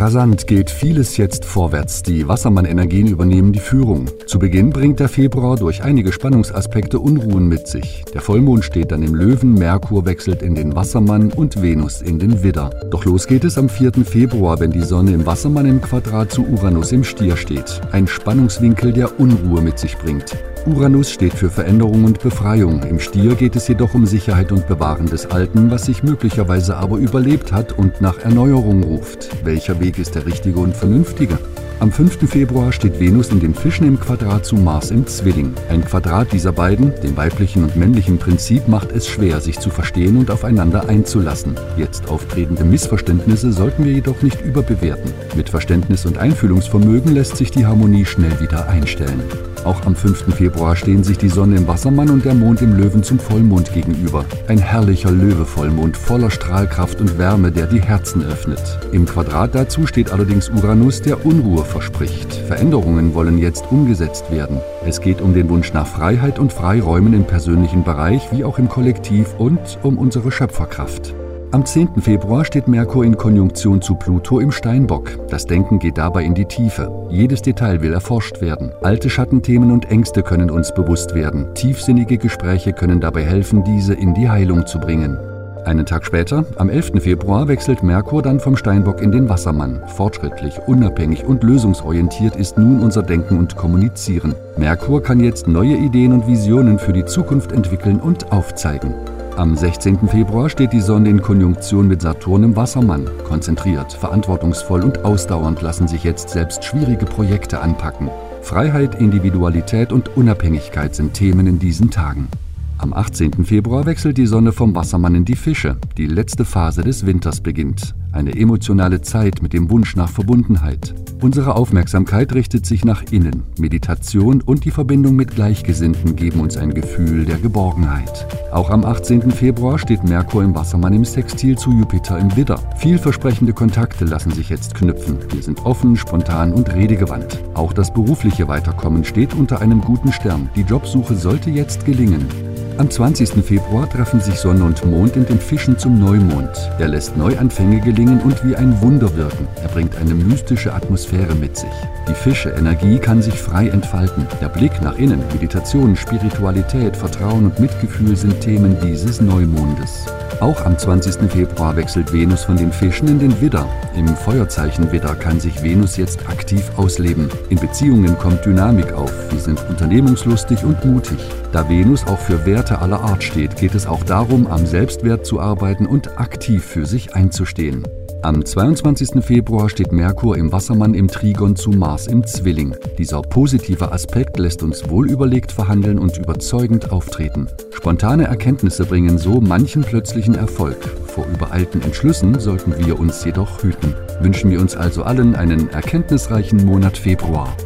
Rasant geht vieles jetzt vorwärts. Die Wassermann-Energien übernehmen die Führung. Zu Beginn bringt der Februar durch einige Spannungsaspekte Unruhen mit sich. Der Vollmond steht dann im Löwen, Merkur wechselt in den Wassermann und Venus in den Widder. Doch los geht es am 4. Februar, wenn die Sonne im Wassermann im Quadrat zu Uranus im Stier steht. Ein Spannungswinkel, der Unruhe mit sich bringt. Uranus steht für Veränderung und Befreiung. Im Stier geht es jedoch um Sicherheit und Bewahren des Alten, was sich möglicherweise aber überlebt hat und nach Erneuerung ruft. Welcher Weg ist der richtige und vernünftige? Am 5. Februar steht Venus in den Fischen im Quadrat zu Mars im Zwilling. Ein Quadrat dieser beiden, dem weiblichen und männlichen Prinzip, macht es schwer, sich zu verstehen und aufeinander einzulassen. Jetzt auftretende Missverständnisse sollten wir jedoch nicht überbewerten. Mit Verständnis und Einfühlungsvermögen lässt sich die Harmonie schnell wieder einstellen. Auch am 5. Februar stehen sich die Sonne im Wassermann und der Mond im Löwen zum Vollmond gegenüber. Ein herrlicher Löwe-Vollmond voller Strahlkraft und Wärme, der die Herzen öffnet. Im Quadrat dazu steht allerdings Uranus, der Unruhe verspricht. Veränderungen wollen jetzt umgesetzt werden. Es geht um den Wunsch nach Freiheit und Freiräumen im persönlichen Bereich wie auch im Kollektiv und um unsere Schöpferkraft. Am 10. Februar steht Merkur in Konjunktion zu Pluto im Steinbock. Das Denken geht dabei in die Tiefe. Jedes Detail will erforscht werden. Alte Schattenthemen und Ängste können uns bewusst werden. Tiefsinnige Gespräche können dabei helfen, diese in die Heilung zu bringen. Einen Tag später, am 11. Februar, wechselt Merkur dann vom Steinbock in den Wassermann. Fortschrittlich, unabhängig und lösungsorientiert ist nun unser Denken und Kommunizieren. Merkur kann jetzt neue Ideen und Visionen für die Zukunft entwickeln und aufzeigen. Am 16. Februar steht die Sonne in Konjunktion mit Saturn im Wassermann. Konzentriert, verantwortungsvoll und ausdauernd lassen sich jetzt selbst schwierige Projekte anpacken. Freiheit, Individualität und Unabhängigkeit sind Themen in diesen Tagen. Am 18. Februar wechselt die Sonne vom Wassermann in die Fische. Die letzte Phase des Winters beginnt. Eine emotionale Zeit mit dem Wunsch nach Verbundenheit. Unsere Aufmerksamkeit richtet sich nach innen. Meditation und die Verbindung mit Gleichgesinnten geben uns ein Gefühl der Geborgenheit. Auch am 18. Februar steht Merkur im Wassermann im Sextil zu Jupiter im Widder. Vielversprechende Kontakte lassen sich jetzt knüpfen. Wir sind offen, spontan und redegewandt. Auch das berufliche Weiterkommen steht unter einem guten Stern. Die Jobsuche sollte jetzt gelingen. Am 20. Februar treffen sich Sonne und Mond in den Fischen zum Neumond. Er lässt Neuanfänge gelingen und wie ein Wunder wirken. Er bringt eine mystische Atmosphäre mit sich. Die Fische-Energie kann sich frei entfalten. Der Blick nach innen, Meditation, Spiritualität, Vertrauen und Mitgefühl sind Themen dieses Neumondes. Auch am 20. Februar wechselt Venus von den Fischen in den Widder. Im Feuerzeichen Widder kann sich Venus jetzt aktiv ausleben. In Beziehungen kommt Dynamik auf. Wir sind unternehmungslustig und mutig. Da Venus auch für Werte aller Art steht, geht es auch darum, am Selbstwert zu arbeiten und aktiv für sich einzustehen. Am 22. Februar steht Merkur im Wassermann im Trigon zu Mars im Zwilling. Dieser positive Aspekt lässt uns wohlüberlegt verhandeln und überzeugend auftreten. Spontane Erkenntnisse bringen so manchen plötzlichen Erfolg. Vor übereilten Entschlüssen sollten wir uns jedoch hüten. Wünschen wir uns also allen einen erkenntnisreichen Monat Februar.